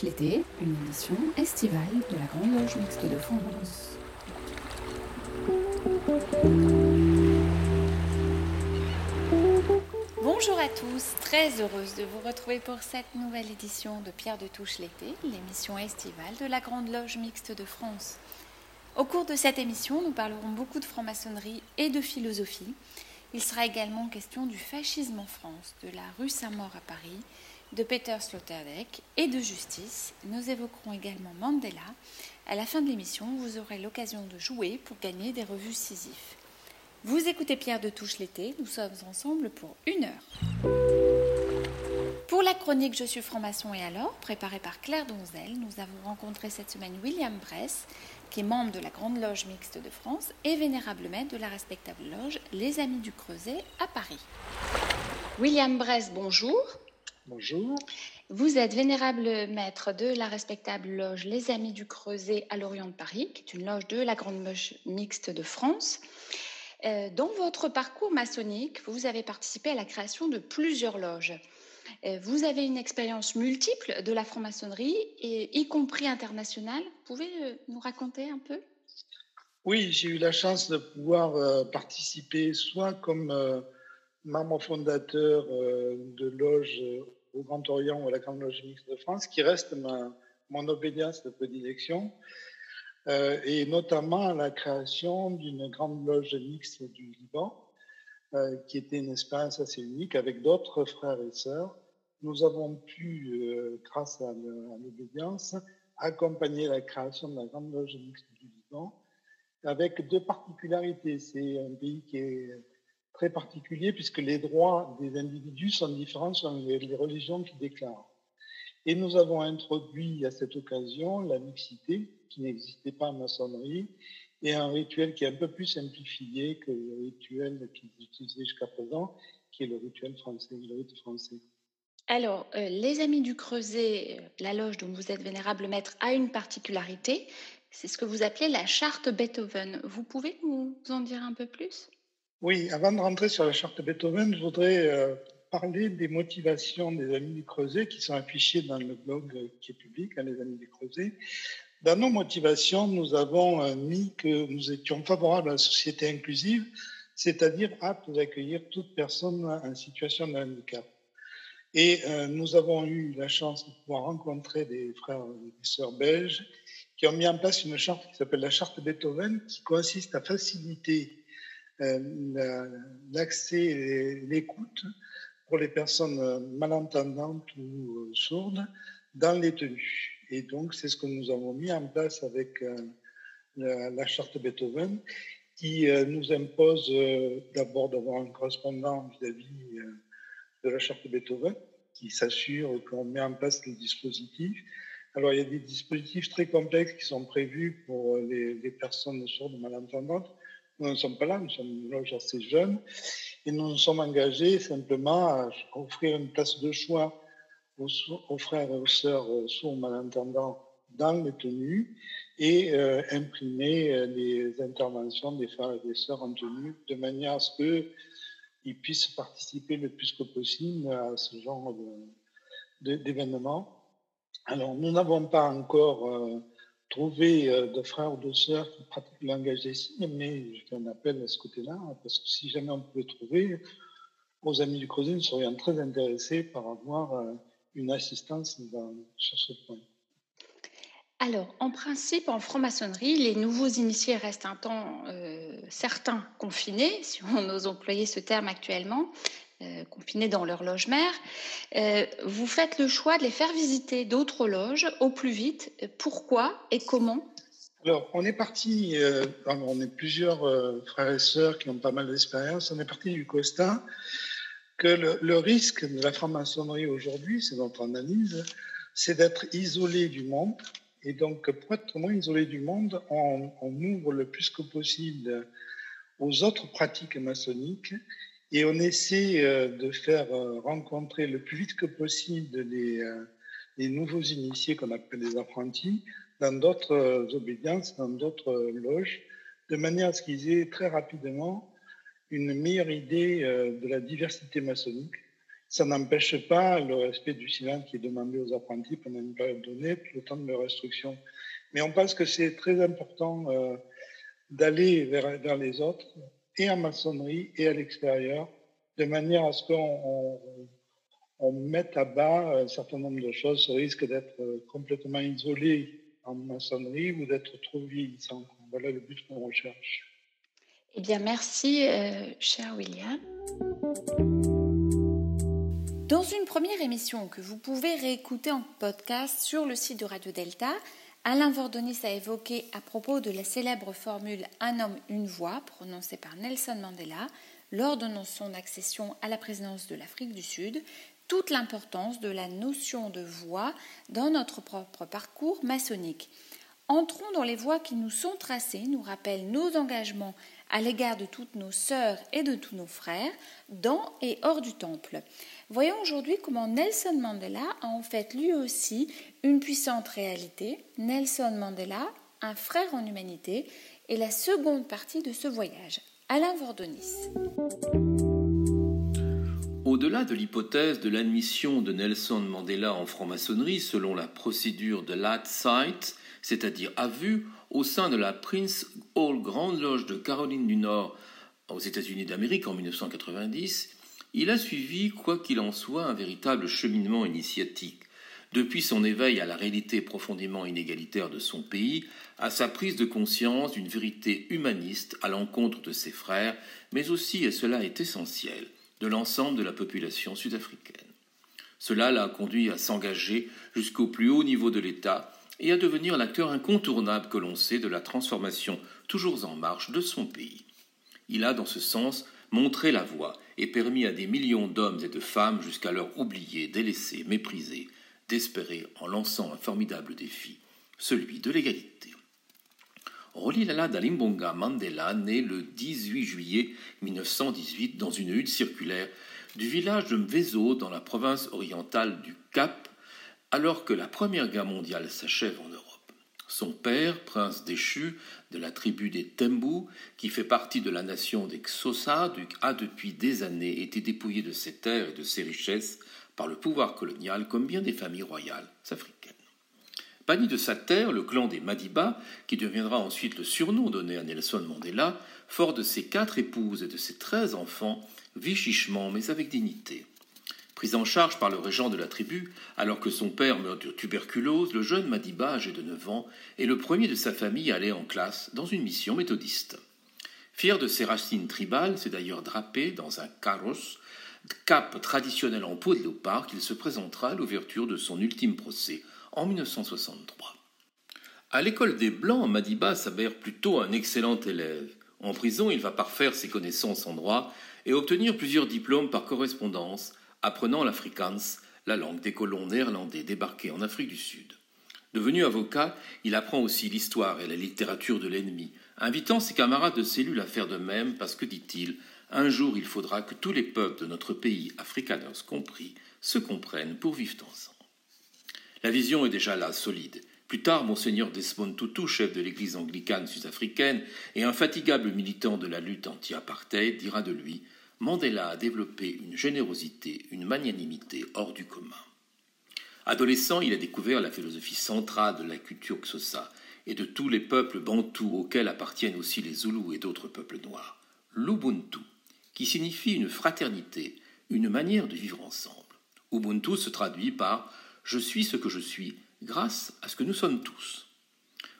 l'été, une émission estivale de la Grande Loge Mixte de France. Bonjour à tous, très heureuse de vous retrouver pour cette nouvelle édition de Pierre de Touche l'été, l'émission estivale de la Grande Loge Mixte de France. Au cours de cette émission, nous parlerons beaucoup de franc-maçonnerie et de philosophie. Il sera également question du fascisme en France, de la rue Saint-Maur à Paris, de Peter Sloterdijk et de justice. Nous évoquerons également Mandela. À la fin de l'émission, vous aurez l'occasion de jouer pour gagner des revues Sisyphe. Vous écoutez Pierre de Touche l'été, nous sommes ensemble pour une heure. Pour la chronique Je suis franc-maçon et alors, préparée par Claire Donzel, nous avons rencontré cette semaine William Bress, qui est membre de la Grande Loge Mixte de France et vénérable maître de la respectable loge Les Amis du Creuset à Paris. William Bress, bonjour. Bonjour. Vous êtes vénérable maître de la respectable loge Les Amis du Creuset à l'Orient de Paris, qui est une loge de la Grande Loge Mixte de France. Euh, dans votre parcours maçonnique, vous avez participé à la création de plusieurs loges. Euh, vous avez une expérience multiple de la franc-maçonnerie, y compris internationale. Vous pouvez euh, nous raconter un peu? Oui, j'ai eu la chance de pouvoir participer soit comme membre fondateur de loge au Grand Orient ou à la Grande Loge Mixte de France, qui reste mon obédience de prédilection, euh, et notamment la création d'une grande loge mixte du Liban, euh, qui était une expérience assez unique avec d'autres frères et sœurs. Nous avons pu, euh, grâce à l'obédience, accompagner la création de la grande loge mixte du Liban, avec deux particularités. C'est un pays qui est très particulier puisque les droits des individus sont différents selon les, religions qui déclarent. Et nous avons introduit à cette occasion la mixité qui n'existait pas en maçonnerie et un rituel qui est un peu plus simplifié que le rituel qu'ils utilisaient jusqu'à présent, qui est le rituel français. Alors, euh, les Amis du Creuset, euh, la loge dont vous êtes vénérable maître, a une particularité. C'est ce que vous appelez la charte Beethoven. Vous pouvez nous en dire un peu plus? Oui, avant de rentrer sur la charte Beethoven, je voudrais euh, parler des motivations des Amis du Creuset qui sont affichées dans le blog qui est public, hein, les Amis du Creuset. Dans nos motivations, nous avons euh, mis que nous étions favorables à la société inclusive, c'est-à-dire aptes d'accueillir toute personne en situation de handicap. Et euh, nous avons eu la chance de pouvoir rencontrer des frères et des sœurs belges qui ont mis en place une charte qui s'appelle la charte Beethoven, qui consiste à faciliter euh, l'accès et l'écoute pour les personnes malentendantes ou euh, sourdes dans les tenues. Et donc, c'est ce que nous avons mis en place avec euh, la, charte Beethoven, qui nous impose d'abord d'avoir un correspondant vis-à-vis de la charte Beethoven, qui s'assure qu'on met en place les dispositifs. Alors, il y a des dispositifs très complexes qui sont prévus pour les, les personnes sourdes malentendantes, nous ne sommes pas là, nous sommes une loge assez jeune et nous nous sommes engagés simplement à offrir une place de choix aux, frères et aux sœurs euh, sourds malentendants dans les tenues et euh, imprimer euh, les interventions des frères et des sœurs en tenue de manière à ce qu'ils puissent participer le plus que possible à ce genre d'événements. Alors, nous n'avons pas encore trouver euh, de frères ou de sœurs qui pratiquent le langage des signes, mais je fais un appel à ce côté-là, parce que si jamais on pouvait trouver, aux amis du Creuset, serions très intéressés par avoir euh, une assistance sur ce point. Alors, en principe, en franc-maçonnerie, les nouveaux initiés restent un temps euh, certain confinés, si on ose employer ce terme actuellement. Euh, confinés dans leur loge mère, euh, vous faites le choix de les faire visiter d'autres loges au plus vite. Pourquoi et comment? Alors, on est parti, euh, on est plusieurs frères et sœurs qui ont pas mal d'expérience, on est parti du constat que le, risque de la franc-maçonnerie aujourd'hui, c'est notre analyse, c'est d'être isolé du monde. Et donc, pour être moins isolé du monde, on, on ouvre le plus que possible aux autres pratiques maçonniques et on essaie euh, de faire euh, rencontrer le plus vite que possible les, euh, les nouveaux initiés qu'on appelle les apprentis dans d'autres obédiences, dans d'autres loges, de manière à ce qu'ils aient très rapidement une meilleure idée de la diversité maçonnique. ça n'empêche pas le respect du silence qui est demandé aux apprentis pendant une période donnée, le temps de leur instruction. Mais on pense que c'est très important d'aller vers, les autres, et en maçonnerie et à l'extérieur, de manière à ce qu'on on, mette à bas un certain nombre de choses, ce risque d'être euh, complètement isolé en maçonnerie ou d'être trop vieillissant. Voilà le but qu'on recherche. Eh bien, merci, euh, cher William. Dans une première émission que vous pouvez réécouter en podcast sur le site de Radio Delta, Alain Vordonis a évoqué à propos de la célèbre formule Un homme, une voix prononcée par Nelson Mandela lors de son accession à la présidence de l'Afrique du Sud, toute l'importance de la notion de voix dans notre propre parcours maçonnique. Entrons dans les voies qui nous sont tracées, nous rappellent nos engagements à l'égard de toutes nos sœurs et de tous nos frères, dans et hors du temple. Voyons aujourd'hui comment Nelson Mandela a en fait lui aussi une puissante réalité. Nelson Mandela, un frère en humanité, est la seconde partie de ce voyage. Alain Vordonis. Au-delà de l'hypothèse de l'admission de Nelson Mandela en franc-maçonnerie selon la procédure de Lat Sight, c'est-à-dire à vue, au sein de la Prince Hall Grande Loge de Caroline du Nord aux États-Unis d'Amérique en 1990, il a suivi, quoi qu'il en soit, un véritable cheminement initiatique. Depuis son éveil à la réalité profondément inégalitaire de son pays, à sa prise de conscience d'une vérité humaniste à l'encontre de ses frères, mais aussi, et cela est essentiel, de l'ensemble de la population sud-africaine. Cela l'a conduit à s'engager jusqu'au plus haut niveau de l'État et à devenir l'acteur incontournable que l'on sait de la transformation toujours en marche de son pays. Il a, dans ce sens, montré la voie et permis à des millions d'hommes et de femmes, jusqu'alors oubliés, délaissés, méprisés, d'espérer en lançant un formidable défi, celui de l'égalité. Rolilala Dalimbonga Mandela naît le 18 juillet 1918 dans une hutte circulaire du village de Mvezo dans la province orientale du Cap alors que la Première Guerre mondiale s'achève en Europe. Son père, prince déchu de la tribu des Tembu, qui fait partie de la nation des Xhosa, a depuis des années été dépouillé de ses terres et de ses richesses par le pouvoir colonial comme bien des familles royales africaines. Banni de sa terre, le clan des Madiba, qui deviendra ensuite le surnom donné à Nelson Mandela, fort de ses quatre épouses et de ses treize enfants, vit chichement mais avec dignité. Pris en charge par le régent de la tribu, alors que son père meurt de tuberculose, le jeune Madiba, âgé de 9 ans, est le premier de sa famille à aller en classe dans une mission méthodiste. Fier de ses racines tribales, c'est d'ailleurs drapé dans un carrosse, cap traditionnel en peau de léopard, qu'il se présentera à l'ouverture de son ultime procès en 1963. À l'école des Blancs, Madiba s'avère plutôt un excellent élève. En prison, il va parfaire ses connaissances en droit et obtenir plusieurs diplômes par correspondance, apprenant l'afrikaans, la langue des colons néerlandais débarqués en Afrique du Sud. Devenu avocat, il apprend aussi l'histoire et la littérature de l'ennemi, invitant ses camarades de cellule à faire de même parce que, dit-il, un jour il faudra que tous les peuples de notre pays, afrikaners compris, se comprennent pour vivre ensemble. La vision est déjà là, solide. Plus tard, Monseigneur Desmond Tutu, chef de l'église anglicane sud-africaine et infatigable militant de la lutte anti-apartheid, dira de lui Mandela a développé une générosité, une magnanimité hors du commun. Adolescent, il a découvert la philosophie centrale de la culture Xhosa et de tous les peuples bantous auxquels appartiennent aussi les Zoulous et d'autres peuples noirs. L'Ubuntu, qui signifie une fraternité, une manière de vivre ensemble. Ubuntu se traduit par Je suis ce que je suis grâce à ce que nous sommes tous.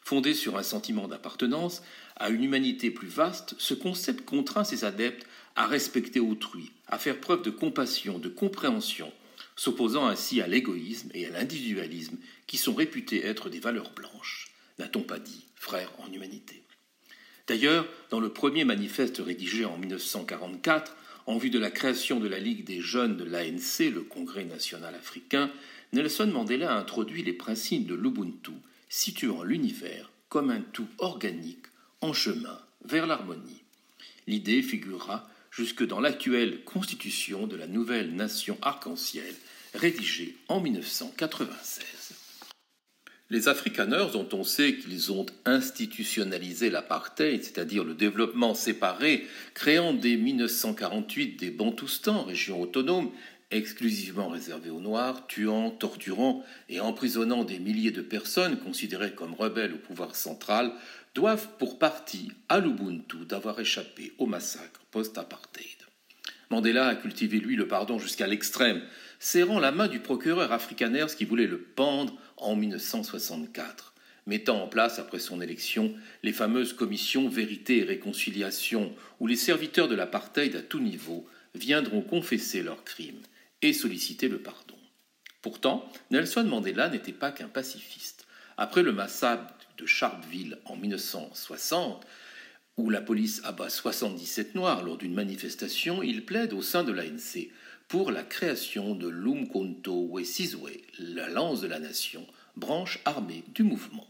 Fondé sur un sentiment d'appartenance à une humanité plus vaste, ce concept contraint ses adeptes à respecter autrui, à faire preuve de compassion, de compréhension, s'opposant ainsi à l'égoïsme et à l'individualisme qui sont réputés être des valeurs blanches. N'a-t-on pas dit frères en humanité D'ailleurs, dans le premier manifeste rédigé en 1944, en vue de la création de la Ligue des jeunes de l'ANC, le Congrès national africain, Nelson Mandela introduit les principes de l'Ubuntu, situant l'univers comme un tout organique en chemin vers l'harmonie. L'idée figurera jusque dans l'actuelle constitution de la nouvelle nation arc-en-ciel, rédigée en 1996. Les Afrikaners, dont on sait qu'ils ont institutionnalisé l'apartheid, c'est-à-dire le développement séparé, créant dès 1948 des Bantoustans, régions autonomes, exclusivement réservé aux Noirs, tuant, torturant et emprisonnant des milliers de personnes considérées comme rebelles au pouvoir central, doivent pour partie à l'Ubuntu d'avoir échappé au massacre post-apartheid. Mandela a cultivé, lui, le pardon jusqu'à l'extrême, serrant la main du procureur afrikaners qui voulait le pendre en 1964, mettant en place, après son élection, les fameuses commissions Vérité et Réconciliation, où les serviteurs de l'apartheid à tout niveau viendront confesser leurs crimes et solliciter le pardon. Pourtant, Nelson Mandela n'était pas qu'un pacifiste. Après le massacre de Sharpeville en 1960, où la police abat 77 Noirs lors d'une manifestation, il plaide au sein de l'ANC pour la création de l'Umkhonto Wesizwe, la lance de la nation, branche armée du mouvement.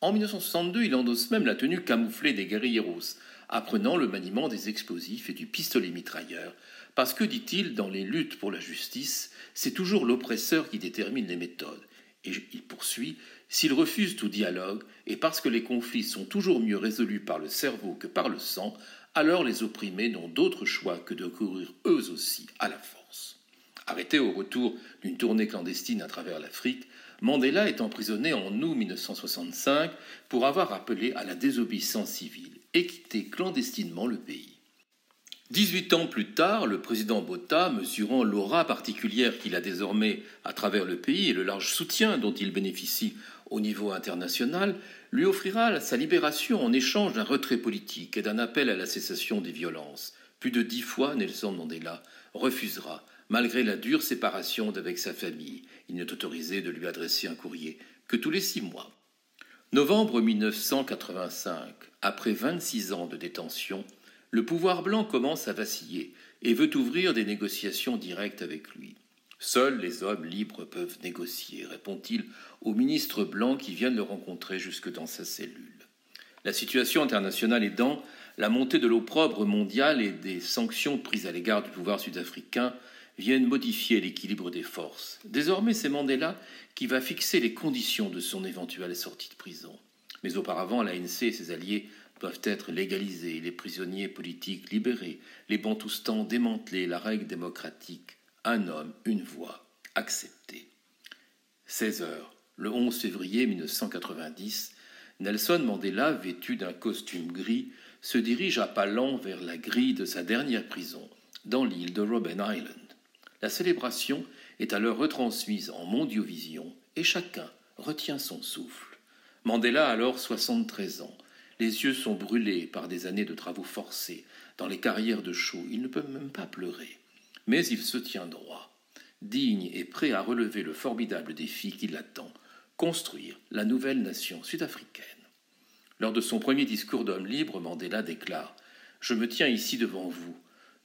En 1962, il endosse même la tenue camouflée des guerrilleros, apprenant le maniement des explosifs et du pistolet mitrailleur, parce que, dit-il, dans les luttes pour la justice, c'est toujours l'oppresseur qui détermine les méthodes. Et il poursuit, s'il refuse tout dialogue, et parce que les conflits sont toujours mieux résolus par le cerveau que par le sang, alors les opprimés n'ont d'autre choix que de courir eux aussi à la force. Arrêté au retour d'une tournée clandestine à travers l'Afrique, Mandela est emprisonné en août 1965 pour avoir appelé à la désobéissance civile et quitté clandestinement le pays. Dix-huit ans plus tard, le président Botha, mesurant l'aura particulière qu'il a désormais à travers le pays et le large soutien dont il bénéficie au niveau international, lui offrira sa libération en échange d'un retrait politique et d'un appel à la cessation des violences. Plus de dix fois, Nelson Mandela refusera, malgré la dure séparation d'avec sa famille. Il n'est autorisé de lui adresser un courrier que tous les six mois. Novembre 1985, après 26 ans de détention, le pouvoir blanc commence à vaciller et veut ouvrir des négociations directes avec lui. Seuls les hommes libres peuvent négocier, répond-il au ministre blanc qui vient de le rencontrer jusque dans sa cellule. La situation internationale aidant, la montée de l'opprobre mondiale et des sanctions prises à l'égard du pouvoir sud-africain viennent modifier l'équilibre des forces. Désormais, c'est Mandela qui va fixer les conditions de son éventuelle sortie de prison. Mais auparavant, l'ANC et ses alliés doivent être légalisés, les prisonniers politiques libérés, les bantoustans démantelés, la règle démocratique, un homme, une voix, acceptée. 16 heures, le 11 février 1990, Nelson Mandela, vêtu d'un costume gris, se dirige à pas lents vers la grille de sa dernière prison, dans l'île de Robben Island. La célébration est alors retransmise en mondiovision et chacun retient son souffle. Mandela a alors 73 ans, les yeux sont brûlés par des années de travaux forcés dans les carrières de chaux. Il ne peut même pas pleurer. Mais il se tient droit, digne et prêt à relever le formidable défi qui l'attend, construire la nouvelle nation sud-africaine. Lors de son premier discours d'homme libre, Mandela déclare Je me tiens ici devant vous,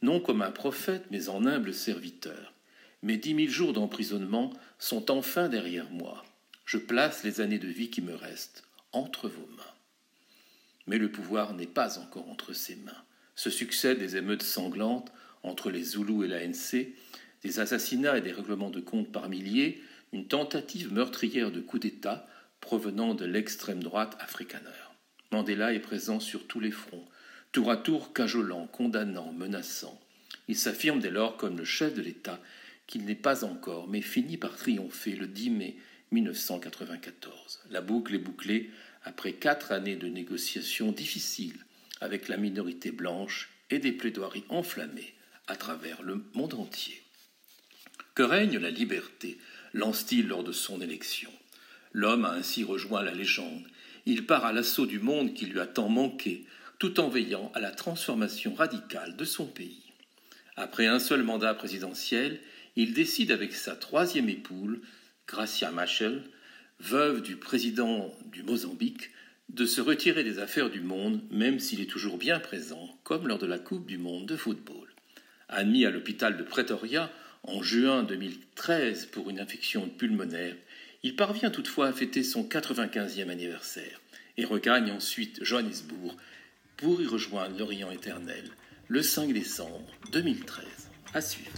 non comme un prophète, mais en humble serviteur. Mes dix mille jours d'emprisonnement sont enfin derrière moi. Je place les années de vie qui me restent entre vos mains. Mais le pouvoir n'est pas encore entre ses mains. Se succèdent des émeutes sanglantes entre les Zoulous et l'ANC, des assassinats et des règlements de comptes par milliers, une tentative meurtrière de coup d'État provenant de l'extrême droite afrikaner. Mandela est présent sur tous les fronts, tour à tour cajolant, condamnant, menaçant. Il s'affirme dès lors comme le chef de l'État qu'il n'est pas encore, mais finit par triompher le 10 mai 1994. La boucle est bouclée après quatre années de négociations difficiles avec la minorité blanche et des plaidoiries enflammées à travers le monde entier. Que règne la liberté lance-t-il lors de son élection. L'homme a ainsi rejoint la légende. Il part à l'assaut du monde qui lui a tant manqué, tout en veillant à la transformation radicale de son pays. Après un seul mandat présidentiel, il décide avec sa troisième époule, Gracia Machel, veuve du président du Mozambique, de se retirer des affaires du monde, même s'il est toujours bien présent, comme lors de la Coupe du monde de football. Admis à l'hôpital de Pretoria en juin 2013 pour une infection pulmonaire, il parvient toutefois à fêter son 95e anniversaire et regagne ensuite Johannesburg pour y rejoindre l'Orient éternel le 5 décembre 2013. À suivre.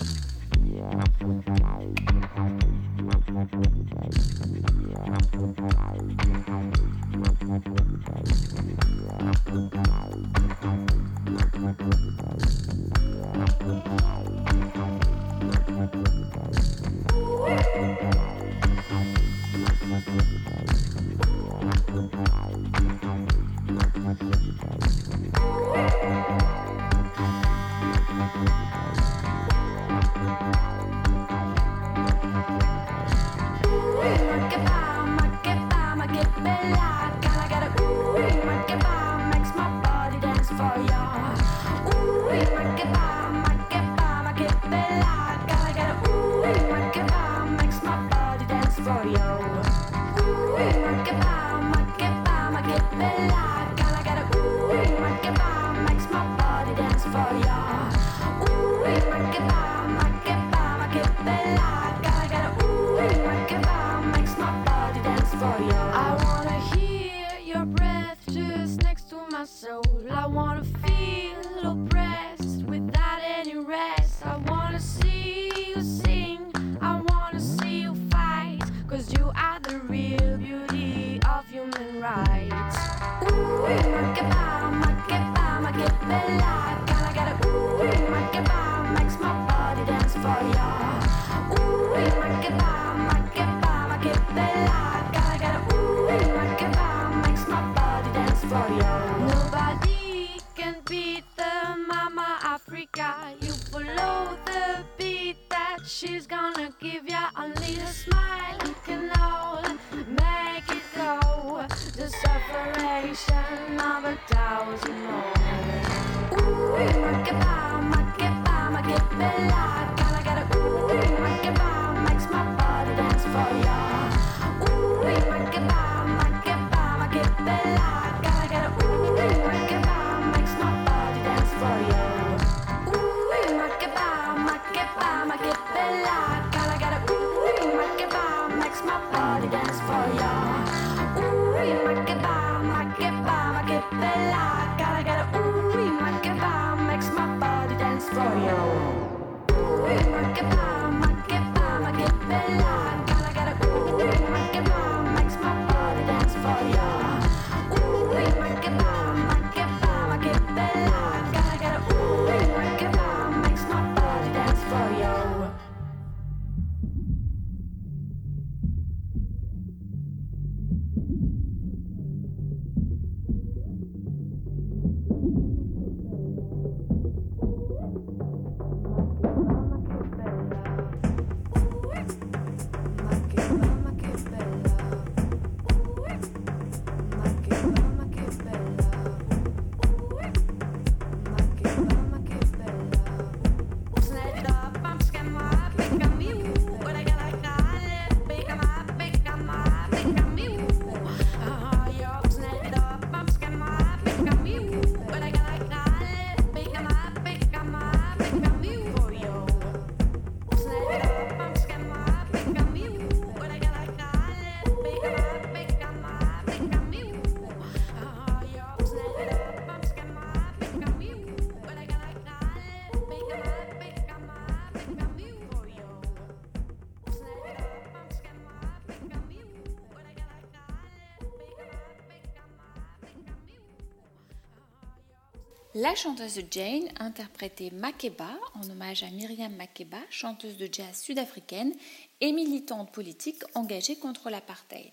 La chanteuse Jane interprétait Makeba en hommage à Myriam Makeba, chanteuse de jazz sud-africaine et militante politique engagée contre l'apartheid.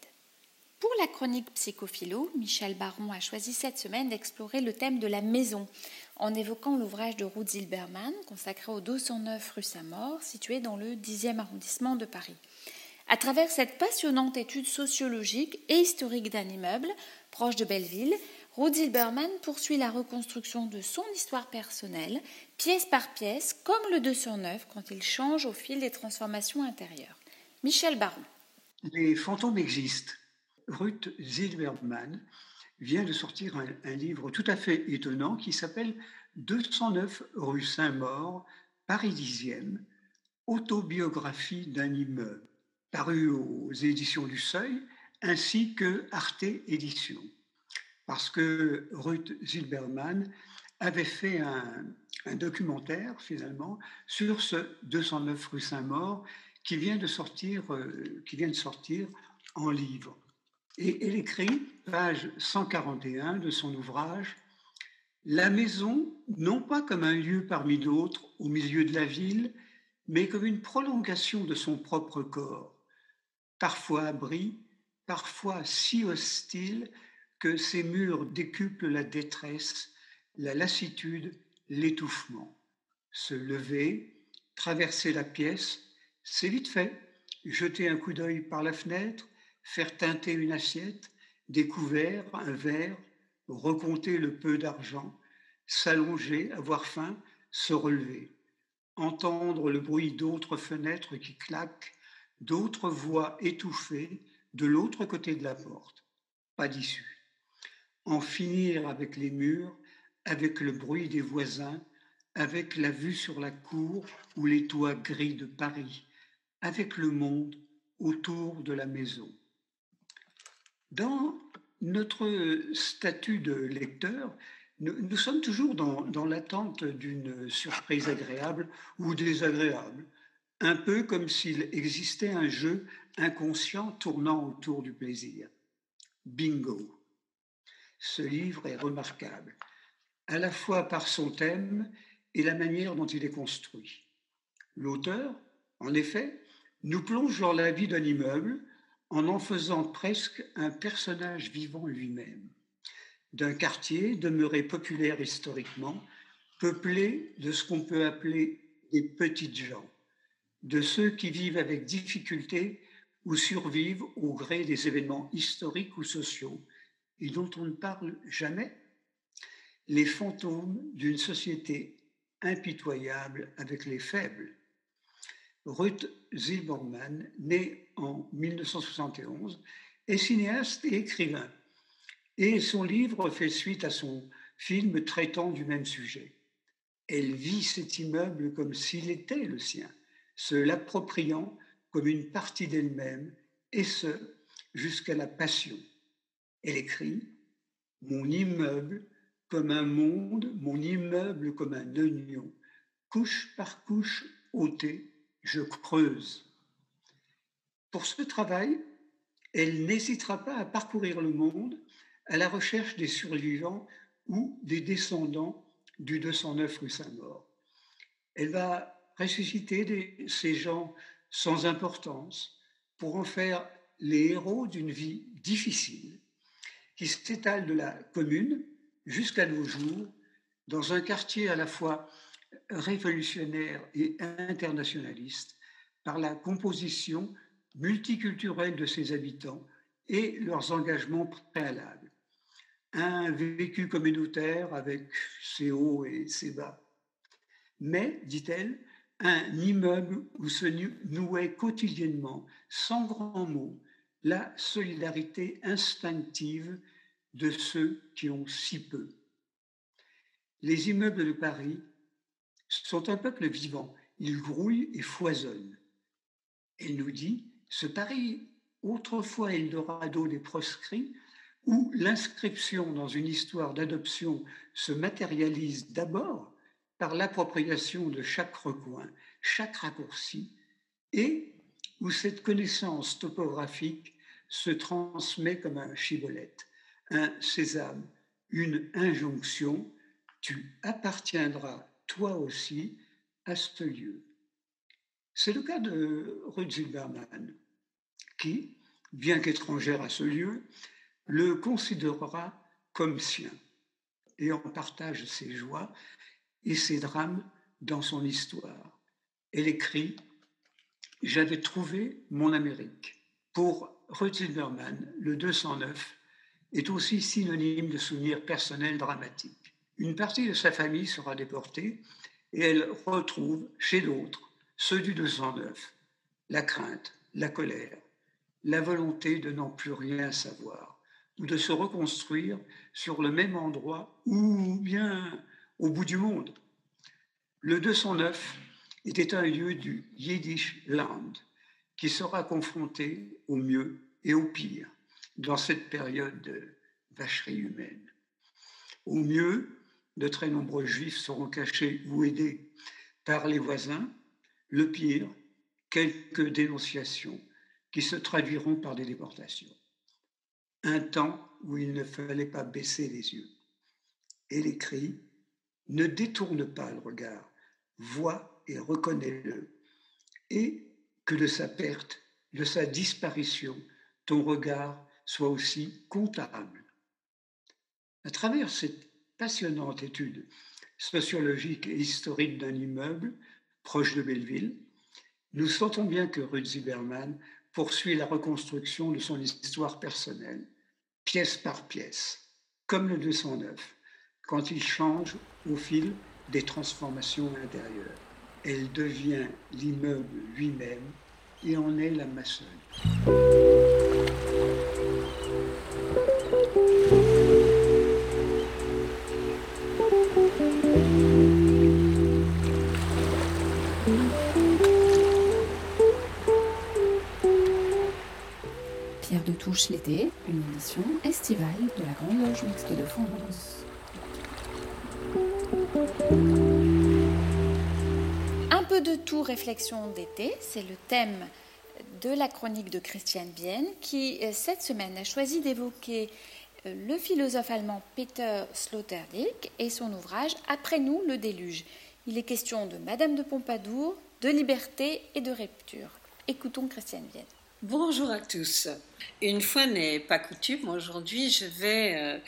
Pour la chronique psychophilo, Michel Baron a choisi cette semaine d'explorer le thème de la maison en évoquant l'ouvrage de Ruth Zilberman consacré au 209 rue Saint-Maur, situé dans le 10e arrondissement de Paris. À travers cette passionnante étude sociologique et historique d'un immeuble proche de Belleville, Ruth Zilberman poursuit la reconstruction de son histoire personnelle, pièce par pièce, comme le 209 quand il change au fil des transformations intérieures. Michel Baron. Les fantômes existent. Ruth Zilberman vient de sortir un, livre tout à fait étonnant qui s'appelle 209 rue Saint-Maur, Paris 10e, autobiographie d'un immeuble, paru aux éditions du Seuil ainsi que Arte Éditions parce que Ruth Zilberman avait fait un, documentaire finalement sur ce 209 rue Saint-Maur qui vient de sortir, euh, qui vient de sortir en livre. Et elle écrit, page 141 de son ouvrage, La maison, non pas comme un lieu parmi d'autres au milieu de la ville, mais comme une prolongation de son propre corps, parfois abri, parfois si hostile ces murs décuplent la détresse, la lassitude, l'étouffement. Se lever, traverser la pièce, c'est vite fait. Jeter un coup d'œil par la fenêtre, faire teinter une assiette, découvert un verre, recompter le peu d'argent, s'allonger, avoir faim, se relever, entendre le bruit d'autres fenêtres qui claquent, d'autres voix étouffées de l'autre côté de la porte. Pas d'issue. En finir avec les murs, avec le bruit des voisins, avec la vue sur la cour ou les toits gris de Paris, avec le monde autour de la maison. Dans notre statut de lecteur, nous, sommes toujours dans, l'attente d'une surprise agréable ou désagréable, un peu comme s'il existait un jeu inconscient tournant autour du plaisir. Bingo. Ce livre est remarquable, à la fois par son thème et la manière dont il est construit. L'auteur, en effet, nous plonge dans la vie d'un immeuble en en faisant presque un personnage vivant lui-même, d'un quartier demeuré populaire historiquement, peuplé de ce qu'on peut appeler des petites gens, de ceux qui vivent avec difficulté ou survivent au gré des événements historiques ou sociaux et dont on ne parle jamais, les fantômes d'une société impitoyable avec les faibles. Ruth Zilberman, née en 1971, est cinéaste et écrivain, et son livre fait suite à son film traitant du même sujet. Elle vit cet immeuble comme s'il était le sien, se l'appropriant comme une partie d'elle-même, et ce, jusqu'à la passion. Elle écrit Mon immeuble comme un monde, mon immeuble comme un oignon, couche par couche ôté, je creuse. Pour ce travail, elle n'hésitera pas à parcourir le monde à la recherche des survivants ou des descendants du 209 rue Saint-Maur. Elle va ressusciter ces gens sans importance pour en faire les héros d'une vie difficile qui s'étale de la commune jusqu'à nos jours, dans un quartier à la fois révolutionnaire et internationaliste, par la composition multiculturelle de ses habitants et leurs engagements préalables. Un vécu communautaire avec ses hauts et ses bas. Mais, dit-elle, un immeuble où se nouait quotidiennement, sans grands mots, la solidarité instinctive de ceux qui ont si peu. Les immeubles de Paris sont un peuple vivant, ils grouillent et foisonnent. Elle nous dit, ce Paris, autrefois Eldorado des proscrits, où l'inscription dans une histoire d'adoption se matérialise d'abord par l'appropriation de chaque recoin, chaque raccourci, et où cette connaissance topographique se transmet comme un chibolette un sésame, une injonction, tu appartiendras toi aussi à ce lieu. C'est le cas de Ruth Zilberman, qui, bien qu'étrangère à ce lieu, le considérera comme sien et en partage ses joies et ses drames dans son histoire. Elle écrit J'avais trouvé mon Amérique. Pour Ruth Zilberman, le 209 est aussi synonyme de souvenirs personnels dramatiques. Une partie de sa famille sera déportée et elle retrouve chez d'autres, ceux du 209, la crainte, la colère, la volonté de n'en plus rien savoir ou de se reconstruire sur le même endroit ou bien au bout du monde. Le 209 était un lieu du Yiddish Land qui sera confronté au mieux et au pire dans cette période de vacherie humaine. Au mieux, de très nombreux juifs seront cachés ou aidés par les voisins. Le pire, quelques dénonciations qui se traduiront par des déportations. Un temps où il ne fallait pas baisser les yeux. Et les cris, ne détourne pas le regard, vois et reconnais-le. Et que de sa perte, de sa disparition, ton regard soit aussi comptable. À travers cette passionnante étude sociologique et historique d'un immeuble proche de Belleville, nous sentons bien que Ruth Zimmerman poursuit la reconstruction de son histoire personnelle, pièce par pièce, comme le 209, quand il change au fil des transformations intérieures. Elle devient l'immeuble lui-même et en est la maçonne. Pierre de Touche l'été, une émission estivale de la Grande Loge Mixte de France. De tout réflexion d'été, c'est le thème de la chronique de Christiane Bienne qui, euh, cette semaine, a choisi d'évoquer euh, le philosophe allemand Peter Sloterdijk et son ouvrage Après nous, le déluge. Il est question de Madame de Pompadour, de liberté et de rupture. Écoutons Christiane Bienne. Bonjour à tous. Une fois n'est pas coutume, aujourd'hui je vais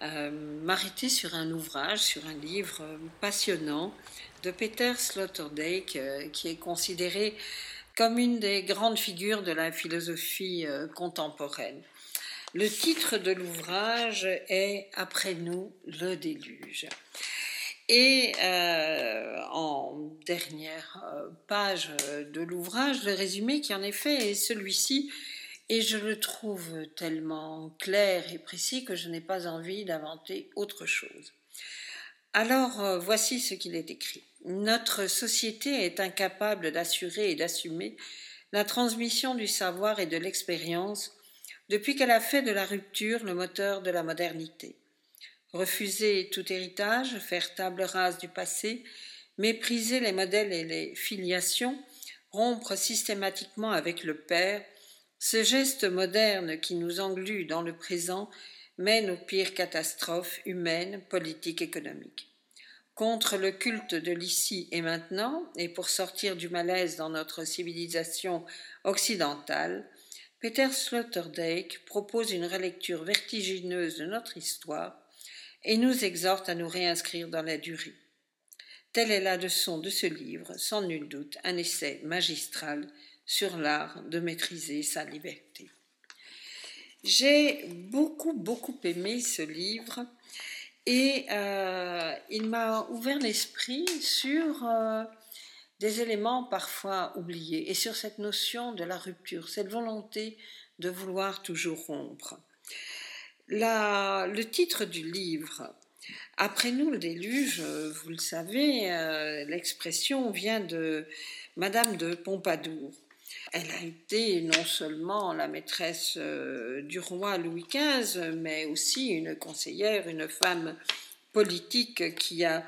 euh, m'arrêter sur un ouvrage, sur un livre passionnant de Peter Sloterdijk, qui est considéré comme une des grandes figures de la philosophie contemporaine. Le titre de l'ouvrage est Après nous, le déluge. Et euh, en dernière euh, page de l'ouvrage, le résumé qui en effet est celui-ci, et je le trouve tellement clair et précis que je n'ai pas envie d'inventer autre chose. Alors euh, voici ce qu'il est écrit. Notre société est incapable d'assurer et d'assumer la transmission du savoir et de l'expérience depuis qu'elle a fait de la rupture le moteur de la modernité. Refuser tout héritage, faire table rase du passé, mépriser les modèles et les filiations, rompre systématiquement avec le Père, ce geste moderne qui nous englue dans le présent mène aux pires catastrophes humaines, politiques, économiques. Contre le culte de l'ici et maintenant, et pour sortir du malaise dans notre civilisation occidentale, Peter Sloterdijk propose une relecture vertigineuse de notre histoire et nous exhorte à nous réinscrire dans la durée. Telle est la leçon de ce livre, sans nul doute un essai magistral sur l'art de maîtriser sa liberté. J'ai beaucoup, beaucoup aimé ce livre et euh, il m'a ouvert l'esprit sur euh, des éléments parfois oubliés et sur cette notion de la rupture, cette volonté de vouloir toujours rompre le titre du livre, Après nous le déluge, vous le savez, euh, l'expression vient de Madame de Pompadour. Elle a été non seulement la maîtresse euh, du roi Louis XV, mais aussi une conseillère, une femme politique qui a,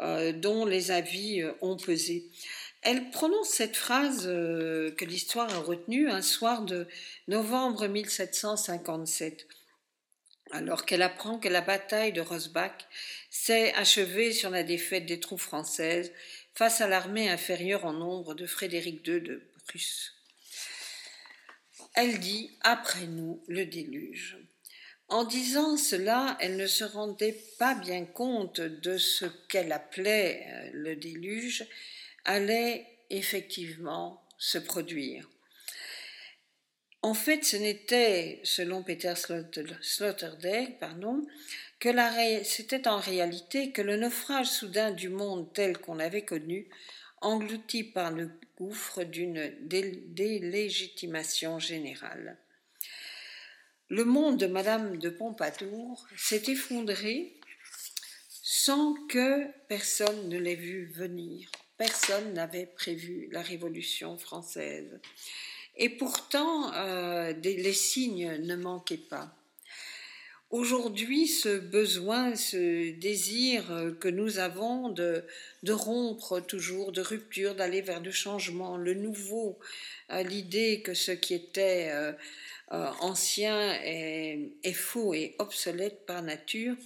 euh, dont les avis ont pesé. Elle prononce cette phrase que l'histoire a retenue un soir de novembre 1757 alors qu'elle apprend que la bataille de Rosbach s'est achevée sur la défaite des troupes françaises face à l'armée inférieure en nombre de Frédéric II de Elle dit Après nous le déluge. En disant cela, elle ne se rendait pas bien compte de ce qu'elle appelait euh, le déluge allait effectivement se produire. En fait, ce n'était, selon Peter Sloterdijk, pardon, que c'était en réalité que le naufrage soudain du monde tel qu'on l'avait connu, englouti par le gouffre d'une délégitimation générale. Le monde de Madame de Pompadour s'est effondré sans que personne ne l'ait vu venir. Personne n'avait prévu la Révolution française. Et pourtant, euh, les signes ne manquaient pas. Aujourd'hui, ce besoin, ce désir que nous avons de, rompre toujours, de rupture, d'aller vers le changement, le nouveau, euh, l'idée que ce qui était euh, ancien est, est, faux et obsolète par nature,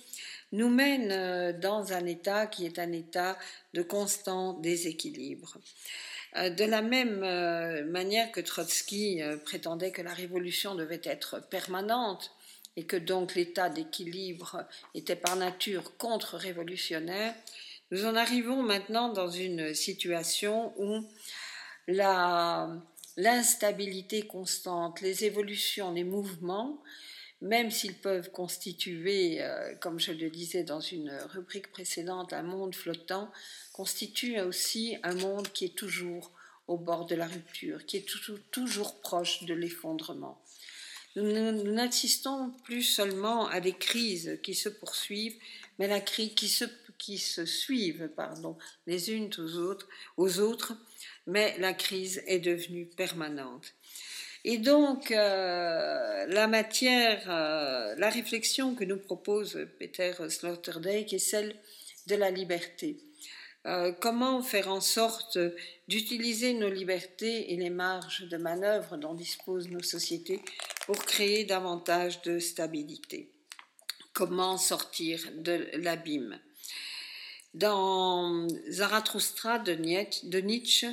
nous mène dans un état qui est un état de constant déséquilibre. Euh, de la même euh, manière que Trotsky euh, prétendait que la révolution devait être permanente et que donc l'état d'équilibre était par nature contre-révolutionnaire, nous en arrivons maintenant dans une situation où l'instabilité constante, les évolutions, les mouvements même s'ils peuvent constituer, euh, comme je le disais dans une rubrique précédente, un monde flottant, constituent aussi un monde qui est toujours au bord de la rupture, qui est toujours, toujours proche de l'effondrement. Nous n'assistons plus seulement à des crises qui se poursuivent, mais la crise qui se, suivent, pardon, les unes aux autres, aux autres, mais la crise est devenue permanente. Et donc, euh, la matière, euh, la réflexion que nous propose Peter Sloterdijk est celle de la liberté. Euh, comment faire en sorte d'utiliser nos libertés et les marges de manœuvre dont disposent nos sociétés pour créer davantage de stabilité? Comment sortir de l'abîme? Dans Zarathustra de Nietzsche,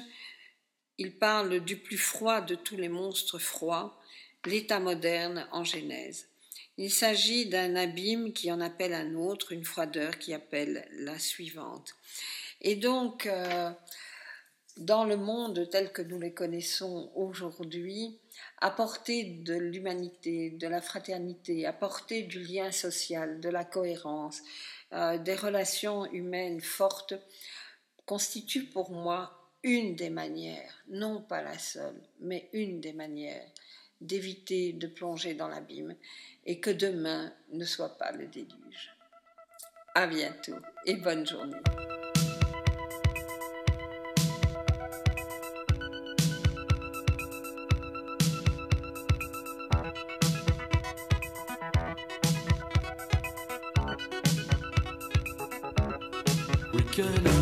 il parle du plus froid de tous les monstres froids, l'état moderne en Genèse. Il s'agit d'un abîme qui en appelle un autre, une froideur qui appelle la suivante. Et donc, euh, dans le monde tel que nous les connaissons aujourd'hui, apporter de l'humanité, de la fraternité, apporter du lien social, de la cohérence, euh, des relations humaines fortes, constitue pour moi une des manières, non pas la seule, mais une des manières d'éviter de plonger dans l'abîme et que demain ne soit pas le déluge. À bientôt et bonne journée. que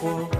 for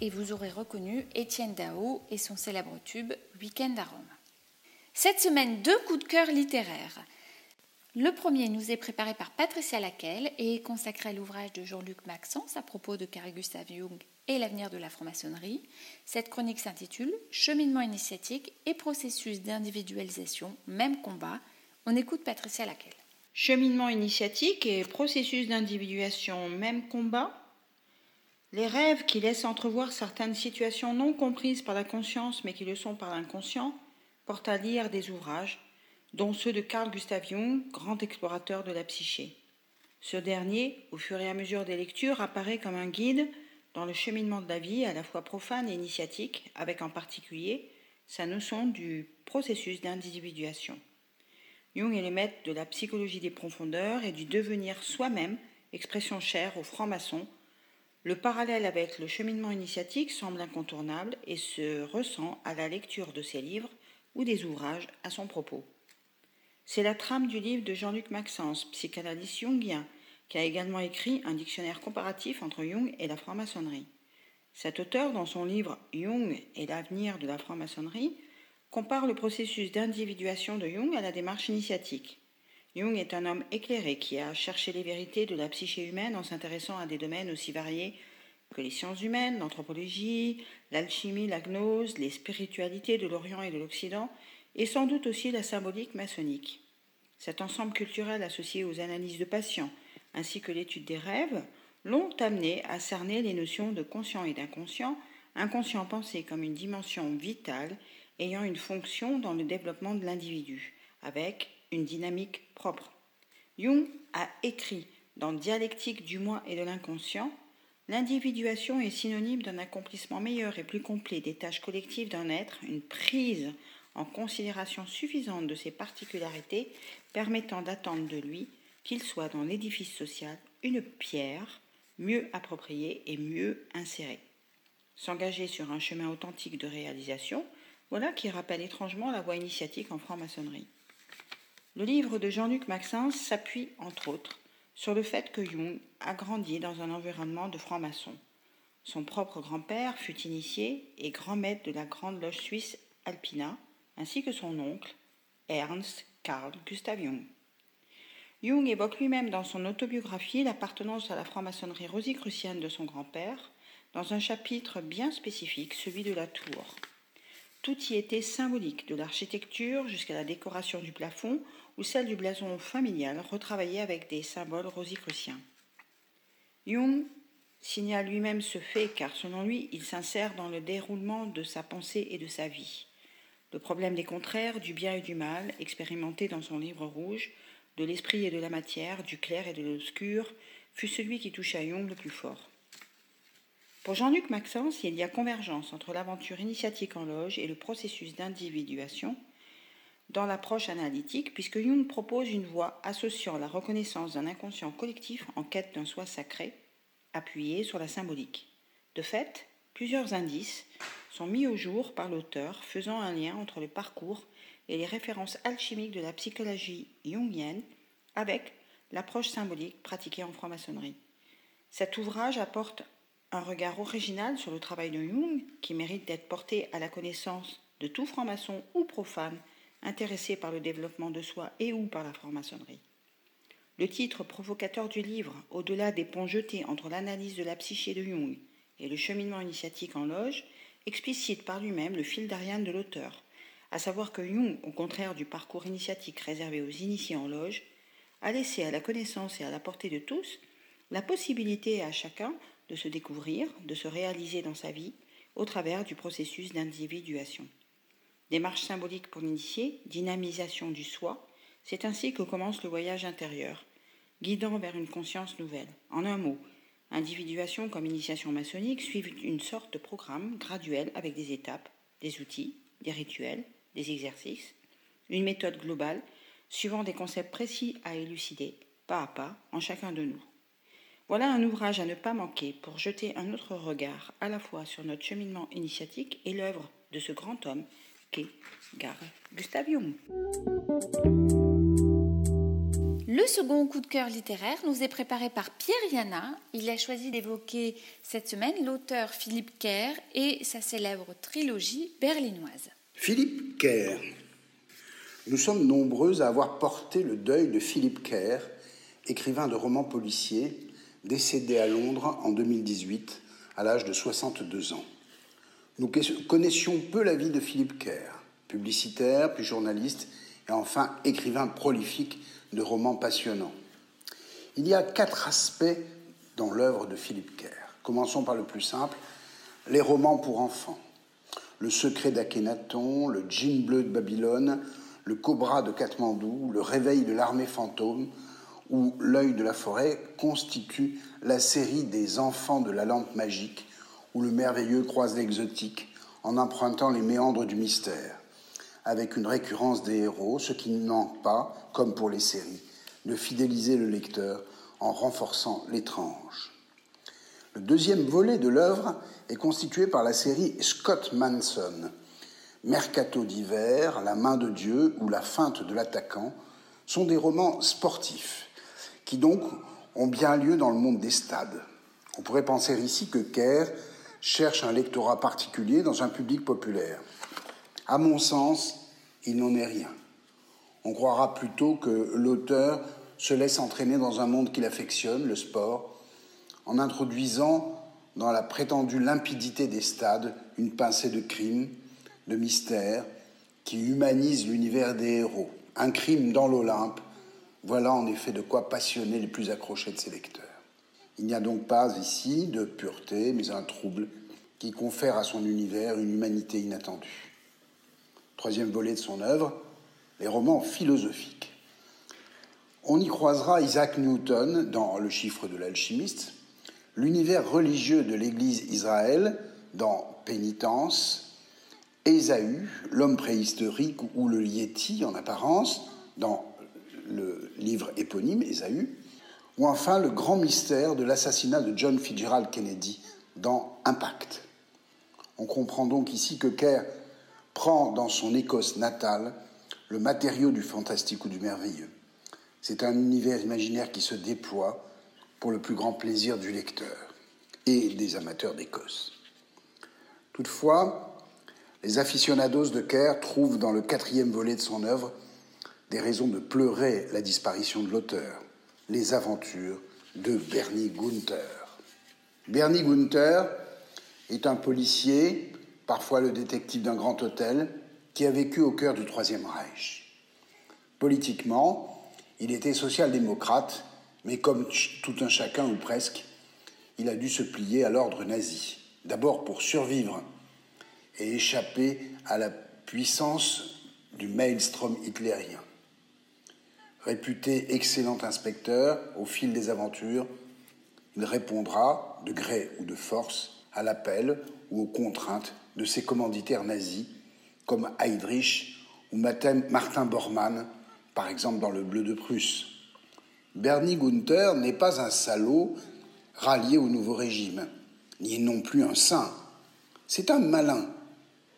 et vous aurez reconnu Étienne Dao et son célèbre tube Weekend à Rome. Cette semaine, deux coups de cœur littéraires. Le premier nous est préparé par Patricia Laquelle et est consacré à l'ouvrage de Jean-Luc Maxence à propos de Carl Gustav Jung et l'avenir de la franc-maçonnerie. Cette chronique s'intitule Cheminement initiatique et processus d'individualisation, même combat. On écoute Patricia Laquelle. Cheminement initiatique et processus d'individuation, même combat Les rêves qui laissent entrevoir certaines situations non comprises par la conscience mais qui le sont par l'inconscient portent à lire des ouvrages, dont ceux de Carl Gustav Jung, grand explorateur de la psyché. Ce dernier, au fur et à mesure des lectures, apparaît comme un guide dans le cheminement de la vie à la fois profane et initiatique, avec en particulier sa notion du processus d'individuation. Jung est le maître de la psychologie des profondeurs et du devenir soi-même, expression chère aux francs-maçons. Le parallèle avec le cheminement initiatique semble incontournable et se ressent à la lecture de ses livres ou des ouvrages à son propos. C'est la trame du livre de Jean-Luc Maxence, psychanalyste jungien, qui a également écrit un dictionnaire comparatif entre Jung et la franc-maçonnerie. Cet auteur, dans son livre Jung et l'avenir de la franc-maçonnerie, compare le processus d'individuation de Jung à la démarche initiatique. Jung est un homme éclairé qui a cherché les vérités de la psyché humaine en s'intéressant à des domaines aussi variés que les sciences humaines, l'anthropologie, l'alchimie, la gnose, les spiritualités de l'Orient et de l'Occident, et sans doute aussi la symbolique maçonnique. Cet ensemble culturel associé aux analyses de patients, ainsi que l'étude des rêves, l'ont amené à cerner les notions de conscient et d'inconscient, inconscient pensé comme une dimension vitale ayant une fonction dans le développement de l'individu, avec une dynamique propre. Jung a écrit dans Dialectique du moi et de l'inconscient L'individuation est synonyme d'un accomplissement meilleur et plus complet des tâches collectives d'un être, une prise en considération suffisante de ses particularités permettant d'attendre de lui qu'il soit dans l'édifice social une pierre mieux appropriée et mieux insérée. S'engager sur un chemin authentique de réalisation, voilà qui rappelle étrangement la voie initiatique en franc-maçonnerie. Le livre de Jean-Luc Maxence s'appuie, entre autres, sur le fait que Jung a grandi dans un environnement de francs-maçons. Son propre grand-père fut initié et grand maître de la grande loge suisse Alpina, ainsi que son oncle, Ernst Karl Gustav Jung. Jung évoque lui-même dans son autobiographie l'appartenance à la franc-maçonnerie rosicrucienne de son grand-père, dans un chapitre bien spécifique, celui de la tour. Tout y était symbolique, de l'architecture jusqu'à la décoration du plafond ou celle du blason familial retravaillé avec des symboles rosicruciens. Jung signale lui-même ce fait car selon lui, il s'insère dans le déroulement de sa pensée et de sa vie. Le problème des contraires, du bien et du mal, expérimenté dans son livre rouge, de l'esprit et de la matière, du clair et de l'obscur, fut celui qui toucha Jung le plus fort. Pour Jean-Luc Maxence, il y a convergence entre l'aventure initiatique en loge et le processus d'individuation dans l'approche analytique, puisque Jung propose une voie associant la reconnaissance d'un inconscient collectif en quête d'un soi sacré, appuyé sur la symbolique. De fait, plusieurs indices sont mis au jour par l'auteur faisant un lien entre le parcours et les références alchimiques de la psychologie jungienne avec l'approche symbolique pratiquée en franc-maçonnerie. Cet ouvrage apporte un regard original sur le travail de Jung qui mérite d'être porté à la connaissance de tout franc-maçon ou profane intéressé par le développement de soi et ou par la franc-maçonnerie. Le titre provocateur du livre, au-delà des ponts jetés entre l'analyse de la psyché de Jung et le cheminement initiatique en loge, explicite par lui-même le fil d'Ariane de l'auteur, à savoir que Jung, au contraire du parcours initiatique réservé aux initiés en loge, a laissé à la connaissance et à la portée de tous la possibilité à chacun de se découvrir, de se réaliser dans sa vie au travers du processus d'individuation. Démarche symbolique pour l'initié, dynamisation du soi, c'est ainsi que commence le voyage intérieur, guidant vers une conscience nouvelle. En un mot, individuation comme initiation maçonnique suivent une sorte de programme graduel avec des étapes, des outils, des rituels, des exercices, une méthode globale suivant des concepts précis à élucider, pas à pas, en chacun de nous. Voilà un ouvrage à ne pas manquer pour jeter un autre regard à la fois sur notre cheminement initiatique et l'œuvre de ce grand homme Le second coup de cœur littéraire nous est préparé par Pierre Yana. Il a choisi d'évoquer cette semaine l'auteur Philippe Kerr et sa célèbre trilogie berlinoise. Philippe Kerr. Nous sommes nombreux à avoir porté le deuil de Philippe Kerr, écrivain de romans policiers, décédé à Londres en 2018 à l'âge de 62 ans. Nous connaissions peu la vie de Philippe Kerr, publicitaire, puis journaliste, et enfin écrivain prolifique de romans passionnants. Il y a quatre aspects dans l'œuvre de Philippe Kerr. Commençons par le plus simple, les romans pour enfants. Le secret d'Akhenaton, le djinn bleu de Babylone, le cobra de Katmandou, le réveil de l'armée fantôme ou l'œil de la forêt constituent la série des enfants de la lampe magique où le merveilleux croise l'exotique en empruntant les méandres du mystère avec une récurrence des héros, ce qui ne manque pas, comme pour les séries, de fidéliser le lecteur en renforçant l'étrange. Le deuxième volet de l'œuvre est constitué par la série Scott Manson. Mercato d'hiver, La main de Dieu ou La feinte de l'attaquant sont des romans sportifs qui donc ont bien lieu dans le monde des stades. On pourrait penser ici que Kerr cherche un lectorat particulier dans un public populaire. À mon sens, il n'en est rien. On croira plutôt que l'auteur se laisse entraîner dans un monde qu'il affectionne, le sport, en introduisant dans la prétendue limpidité des stades une pincée de crime, de mystère, qui humanise l'univers des héros. Un crime dans l'Olympe, voilà en effet de quoi passionner les plus accrochés de ses lecteurs. Il n'y a donc pas ici de pureté, mais un trouble qui confère à son univers une humanité inattendue troisième volet de son œuvre, les romans philosophiques. On y croisera Isaac Newton dans Le chiffre de l'alchimiste, l'univers religieux de l'Église Israël dans Pénitence, Ésaü, l'homme préhistorique ou le Yéti en apparence dans le livre éponyme Ésaü, ou enfin le grand mystère de l'assassinat de John Fitzgerald Kennedy dans Impact. On comprend donc ici que Kerr prend dans son Écosse natale le matériau du fantastique ou du merveilleux. C'est un univers imaginaire qui se déploie pour le plus grand plaisir du lecteur et des amateurs d'Écosse. Toutefois, les aficionados de Kerr trouvent dans le quatrième volet de son œuvre des raisons de pleurer la disparition de l'auteur, les aventures de Bernie Gunther. Bernie Gunther est un policier parfois le détective d'un grand hôtel, qui a vécu au cœur du Troisième Reich. Politiquement, il était social-démocrate, mais comme tout un chacun ou presque, il a dû se plier à l'ordre nazi, d'abord pour survivre et échapper à la puissance du maelstrom hitlérien. Réputé excellent inspecteur, au fil des aventures, il répondra, de gré ou de force, à l'appel ou aux contraintes de ses commanditaires nazis, comme Heydrich ou Martin Bormann, par exemple dans Le Bleu de Prusse. Bernie Gunther n'est pas un salaud rallié au nouveau régime, ni non plus un saint. C'est un malin,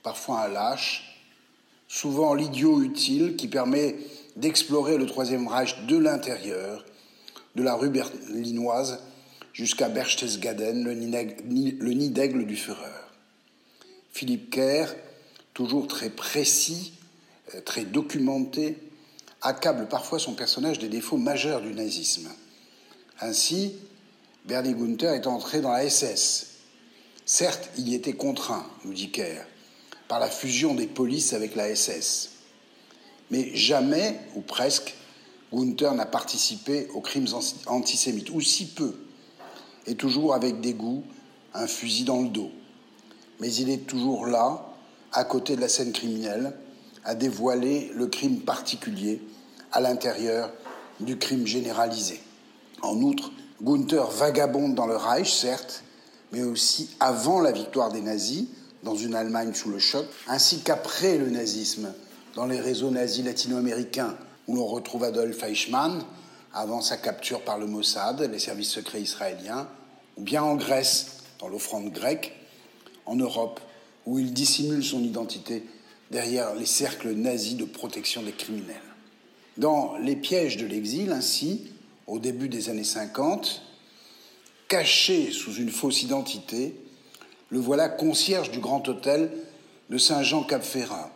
parfois un lâche, souvent l'idiot utile qui permet d'explorer le Troisième Reich de l'intérieur, de la rue berlinoise jusqu'à Berchtesgaden, le nid d'aigle du Führer. Philippe Kerr, toujours très précis, euh, très documenté, accable parfois son personnage des défauts majeurs du nazisme. Ainsi, Bernie Gunther est entré dans la SS. Certes, il y était contraint, nous dit Kerr, par la fusion des polices avec la SS. Mais jamais, ou presque, Gunther n'a participé aux crimes antisémites, ou si peu, et toujours avec dégoût, un fusil dans le dos. Mais il est toujours là, à côté de la scène criminelle, à dévoiler le crime particulier à l'intérieur du crime généralisé. En outre, Gunther vagabonde dans le Reich, certes, mais aussi avant la victoire des nazis, dans une Allemagne sous le choc, ainsi qu'après le nazisme, dans les réseaux nazis latino-américains, où l'on retrouve Adolf Eichmann, avant sa capture par le Mossad, les services secrets israéliens, ou bien en Grèce, dans l'offrande grecque, en Europe, où il dissimule son identité derrière les cercles nazis de protection des criminels. Dans Les pièges de l'exil, ainsi, au début des années 50, caché sous une fausse identité, le voilà concierge du grand hôtel de Saint-Jean-Cap-Ferrat.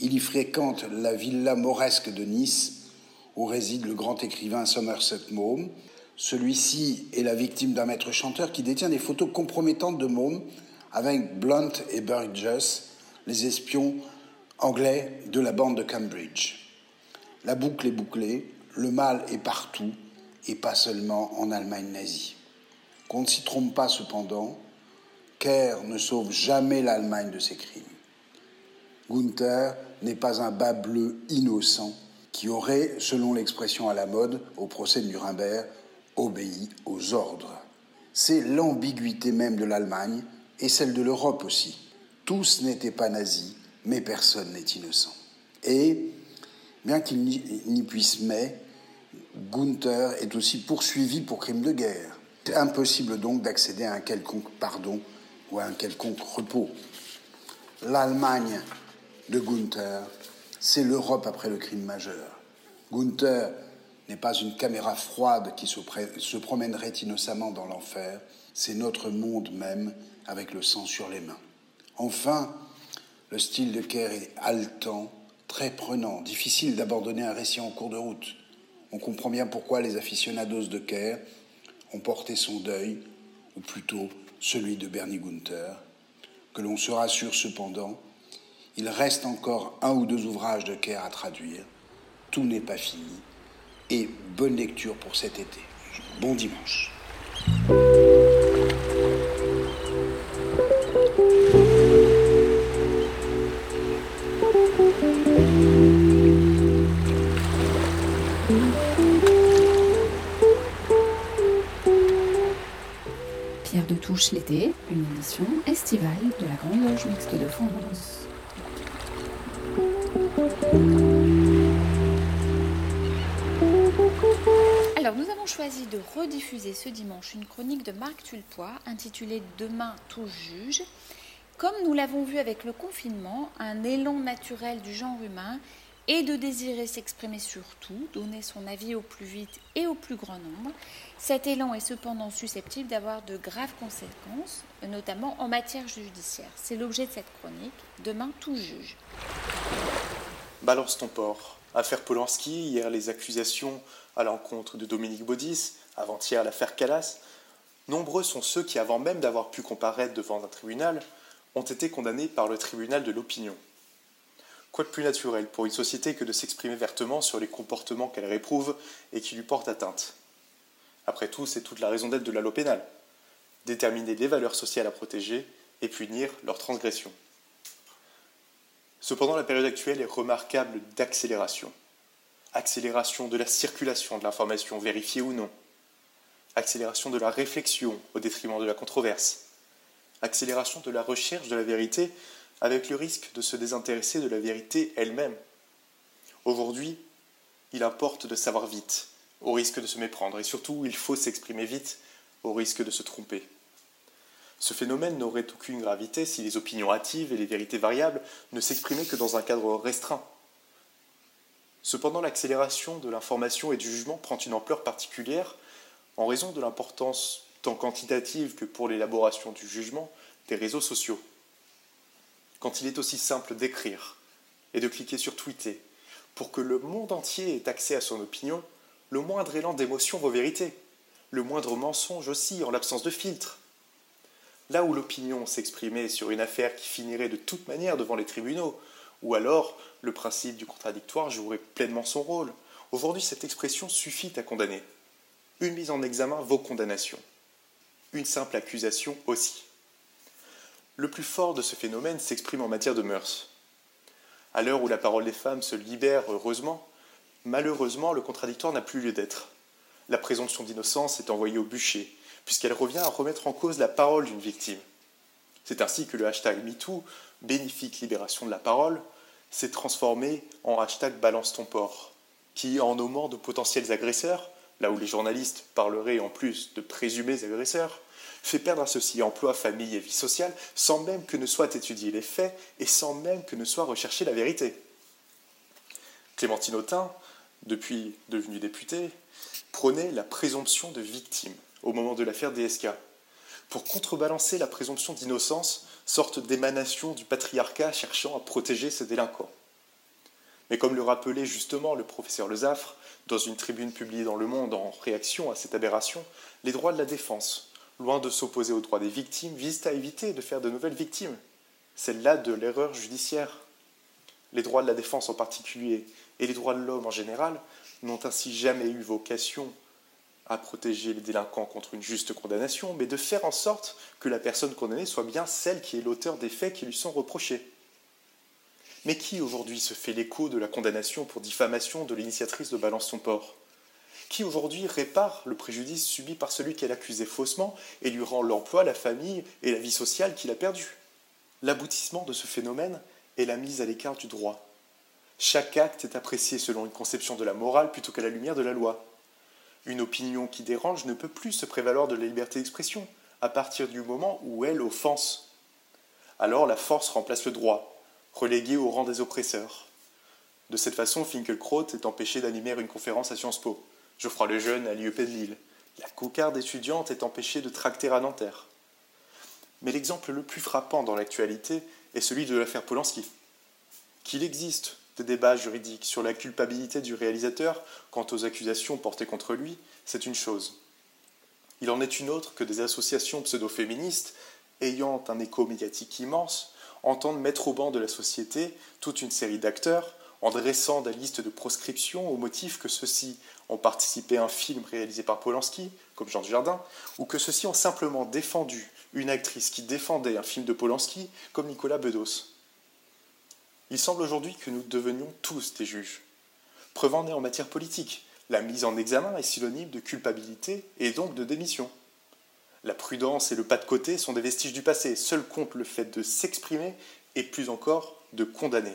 Il y fréquente la villa mauresque de Nice, où réside le grand écrivain Somerset Maugham. Celui-ci est la victime d'un maître chanteur qui détient des photos compromettantes de Maugham avec Blunt et Burgess, les espions anglais de la bande de Cambridge. La boucle est bouclée, le mal est partout et pas seulement en Allemagne nazie. Qu'on ne s'y trompe pas cependant, Kerr ne sauve jamais l'Allemagne de ses crimes. Gunther n'est pas un bas bleu innocent qui aurait, selon l'expression à la mode au procès de Nuremberg, obéi aux ordres. C'est l'ambiguïté même de l'Allemagne et celle de l'Europe aussi. Tous n'étaient pas nazis, mais personne n'est innocent. Et, bien qu'il n'y puisse mais, Gunther est aussi poursuivi pour crime de guerre. Impossible donc d'accéder à un quelconque pardon ou à un quelconque repos. L'Allemagne de Gunther, c'est l'Europe après le crime majeur. Gunther n'est pas une caméra froide qui se, promènerait innocemment dans l'enfer, c'est notre monde même avec le sang sur les mains. Enfin, le style de Kerr est haletant, très prenant, difficile d'abandonner un récit en cours de route. On comprend bien pourquoi les aficionados de Kerr ont porté son deuil, ou plutôt celui de Bernie Gunther, que l'on se rassure cependant, il reste encore un ou deux ouvrages de Kerr à traduire, tout n'est pas fini, et bonne lecture pour cet été. Bon dimanche. touche l'été, une émission estivale de la Grande Loge Mixte de France. Alors, nous avons choisi de rediffuser ce dimanche une chronique de Marc Tulpois intitulée Demain tout juge. Comme nous l'avons vu avec le confinement, un élan naturel du genre humain et de désirer s'exprimer sur tout, donner son avis au plus vite et au plus grand nombre. Cet élan est cependant susceptible d'avoir de graves conséquences, notamment en matière judiciaire. C'est l'objet de cette chronique. Demain, tout juge. Balance ton port. Affaire Polanski, hier les accusations à l'encontre de Dominique Baudis, avant-hier l'affaire Calas. Nombreux sont ceux qui, avant même d'avoir pu comparaître devant un tribunal, ont été condamnés par le tribunal de l'opinion. Quoi de plus naturel pour une société que de s'exprimer vertement sur les comportements qu'elle réprouve et qui lui portent atteinte? Après tout, c'est toute la raison d'être de la loi pénale. Déterminer les valeurs sociales à protéger et punir leurs transgressions. Cependant, la période actuelle est remarquable d'accélération. Accélération de la circulation de l'information, vérifiée ou non. Accélération de la réflexion au détriment de la controverse. Accélération de la recherche de la vérité avec le risque de se désintéresser de la vérité elle-même. Aujourd'hui, il importe de savoir vite, au risque de se méprendre, et surtout, il faut s'exprimer vite, au risque de se tromper. Ce phénomène n'aurait aucune gravité si les opinions hâtives et les vérités variables ne s'exprimaient que dans un cadre restreint. Cependant, l'accélération de l'information et du jugement prend une ampleur particulière en raison de l'importance tant quantitative que pour l'élaboration du jugement des réseaux sociaux quand il est aussi simple d'écrire et de cliquer sur tweeter pour que le monde entier ait accès à son opinion, le moindre élan d'émotion vaut vérité, le moindre mensonge aussi en l'absence de filtre. Là où l'opinion s'exprimait sur une affaire qui finirait de toute manière devant les tribunaux, ou alors le principe du contradictoire jouerait pleinement son rôle, aujourd'hui cette expression suffit à condamner. Une mise en examen vaut condamnation. Une simple accusation aussi. Le plus fort de ce phénomène s'exprime en matière de mœurs. À l'heure où la parole des femmes se libère heureusement, malheureusement le contradictoire n'a plus lieu d'être. La présomption d'innocence est envoyée au bûcher, puisqu'elle revient à remettre en cause la parole d'une victime. C'est ainsi que le hashtag MeToo, bénéfique libération de la parole, s'est transformé en hashtag balance ton port, qui, en nommant de potentiels agresseurs, là où les journalistes parleraient en plus de présumés agresseurs, fait perdre à ceux-ci emploi, famille et vie sociale sans même que ne soient étudiés les faits et sans même que ne soit recherchée la vérité. Clémentine Autain, depuis devenu député, prônait la présomption de victime au moment de l'affaire DSK, pour contrebalancer la présomption d'innocence, sorte d'émanation du patriarcat cherchant à protéger ses délinquants. Mais comme le rappelait justement le professeur Lezaffre, dans une tribune publiée dans Le Monde en réaction à cette aberration, les droits de la défense, loin de s'opposer aux droits des victimes, visent à éviter de faire de nouvelles victimes, celles-là de l'erreur judiciaire. Les droits de la défense en particulier et les droits de l'homme en général n'ont ainsi jamais eu vocation à protéger les délinquants contre une juste condamnation, mais de faire en sorte que la personne condamnée soit bien celle qui est l'auteur des faits qui lui sont reprochés. Mais qui aujourd'hui se fait l'écho de la condamnation pour diffamation de l'initiatrice de Balance son port? Qui aujourd'hui répare le préjudice subi par celui qu'elle accusait faussement et lui rend l'emploi, la famille et la vie sociale qu'il a perdu L'aboutissement de ce phénomène est la mise à l'écart du droit. Chaque acte est apprécié selon une conception de la morale plutôt qu'à la lumière de la loi. Une opinion qui dérange ne peut plus se prévaloir de la liberté d'expression à partir du moment où elle offense. Alors la force remplace le droit, relégué au rang des oppresseurs. De cette façon, Finkelkraut est empêché d'animer une conférence à Sciences Po, Geoffroy Lejeune à l'IEP de Lille, la cocarde étudiante est empêchée de tracter à Nanterre. Mais l'exemple le plus frappant dans l'actualité est celui de l'affaire Polanski. Qu'il existe des débats juridiques sur la culpabilité du réalisateur quant aux accusations portées contre lui, c'est une chose. Il en est une autre que des associations pseudo-féministes, ayant un écho médiatique immense, entendent mettre au banc de la société toute une série d'acteurs en dressant des listes de proscription au motif que ceux-ci ont participé à un film réalisé par Polanski, comme Jean Dujardin, ou que ceux-ci ont simplement défendu une actrice qui défendait un film de Polanski, comme Nicolas Bedos. Il semble aujourd'hui que nous devenions tous des juges. Preuve en est en matière politique. La mise en examen est synonyme de culpabilité et donc de démission. La prudence et le pas de côté sont des vestiges du passé. Seul compte le fait de s'exprimer et plus encore de condamner.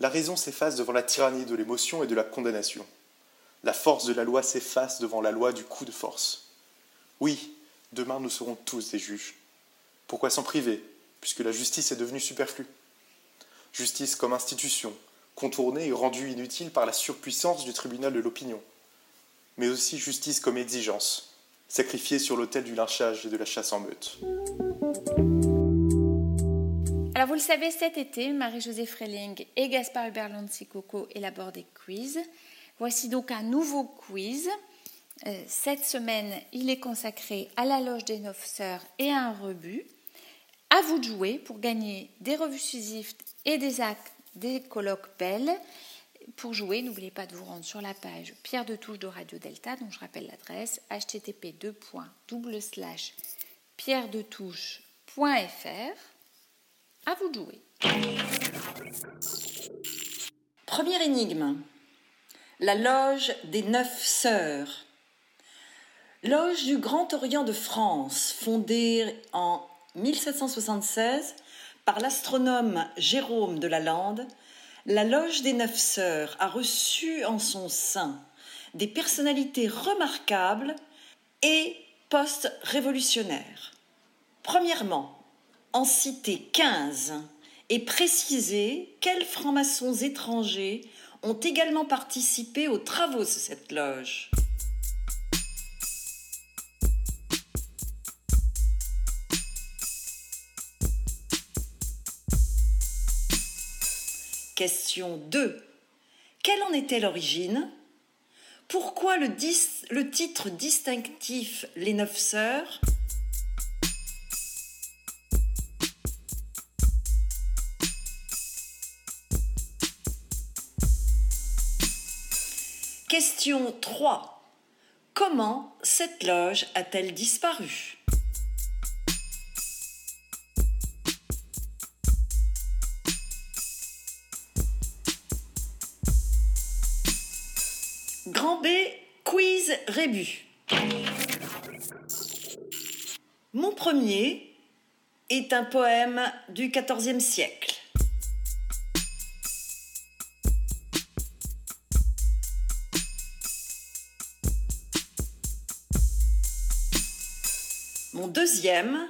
La raison s'efface devant la tyrannie de l'émotion et de la condamnation. La force de la loi s'efface devant la loi du coup de force. Oui, demain nous serons tous des juges. Pourquoi s'en priver, puisque la justice est devenue superflue? Justice comme institution, contournée et rendue inutile par la surpuissance du tribunal de l'opinion, mais aussi justice comme exigence, sacrifiée sur l'autel du lynchage et de la chasse en meute. Alors vous le savez, cet été, Marie-Josée Freling et Gaspard Hubert Coco élaborent des quiz. Voici donc un nouveau quiz. Euh, cette semaine, il est consacré à la loge des neuf sœurs et à un rebut. À vous de jouer pour gagner des revues Swift et des actes, des colloques belles. Pour jouer, n'oubliez pas de vous rendre sur la page Pierre de Touche de Radio Delta, dont je rappelle l'adresse http pierredetouche.fr. À vous de jouer. Première énigme. La loge des neuf sœurs. Loge du Grand Orient de France, fondée en 1776 par l'astronome Jérôme de Lalande, la Loge des Neuf Sœurs a reçu en son sein des personnalités remarquables et post-révolutionnaires. Premièrement, en citer 15 et préciser quels francs-maçons étrangers ont également participé aux travaux de cette loge. Question 2. Quelle en était l'origine? Pourquoi le, titre distinctif Les Neuf Sœurs Question 3. Comment cette loge a-t-elle disparu? Rébus. Mon premier est un poème du XIVe siècle. Mon deuxième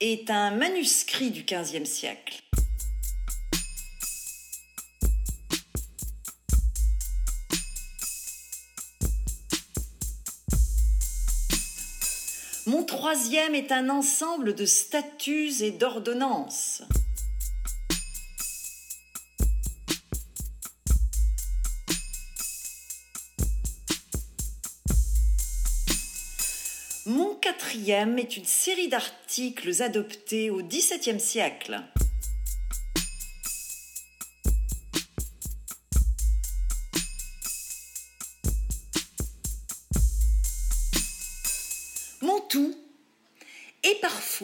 est un manuscrit du XVe siècle. Troisième est un ensemble de statuts et d'ordonnances. Mon quatrième est une série d'articles adoptés au XVIIe siècle.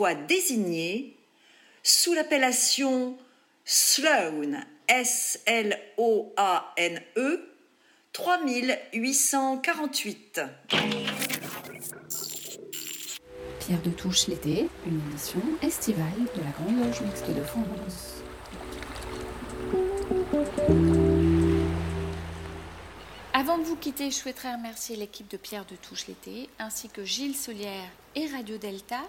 Est parfois désigné sous l'appellation Sloane, S-L-O-A-N-E, 3848. Pierre de Touche l'été, une émission estivale de la Grande Loge Mixte de France. Avant de vous quitter, je souhaiterais remercier l'équipe de Pierre de Touche l'été, ainsi que Gilles Solière et Radio Delta.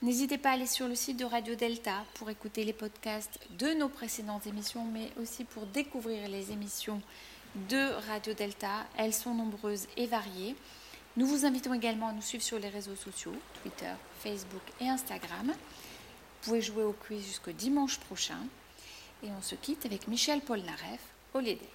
N'hésitez pas à aller sur le site de Radio Delta pour écouter les podcasts de nos précédentes émissions, mais aussi pour découvrir les émissions de Radio Delta. Elles sont nombreuses et variées. Nous vous invitons également à nous suivre sur les réseaux sociaux, Twitter, Facebook et Instagram. Vous pouvez jouer au quiz jusqu'au dimanche prochain. Et on se quitte avec Michel Polnareff, Holiday.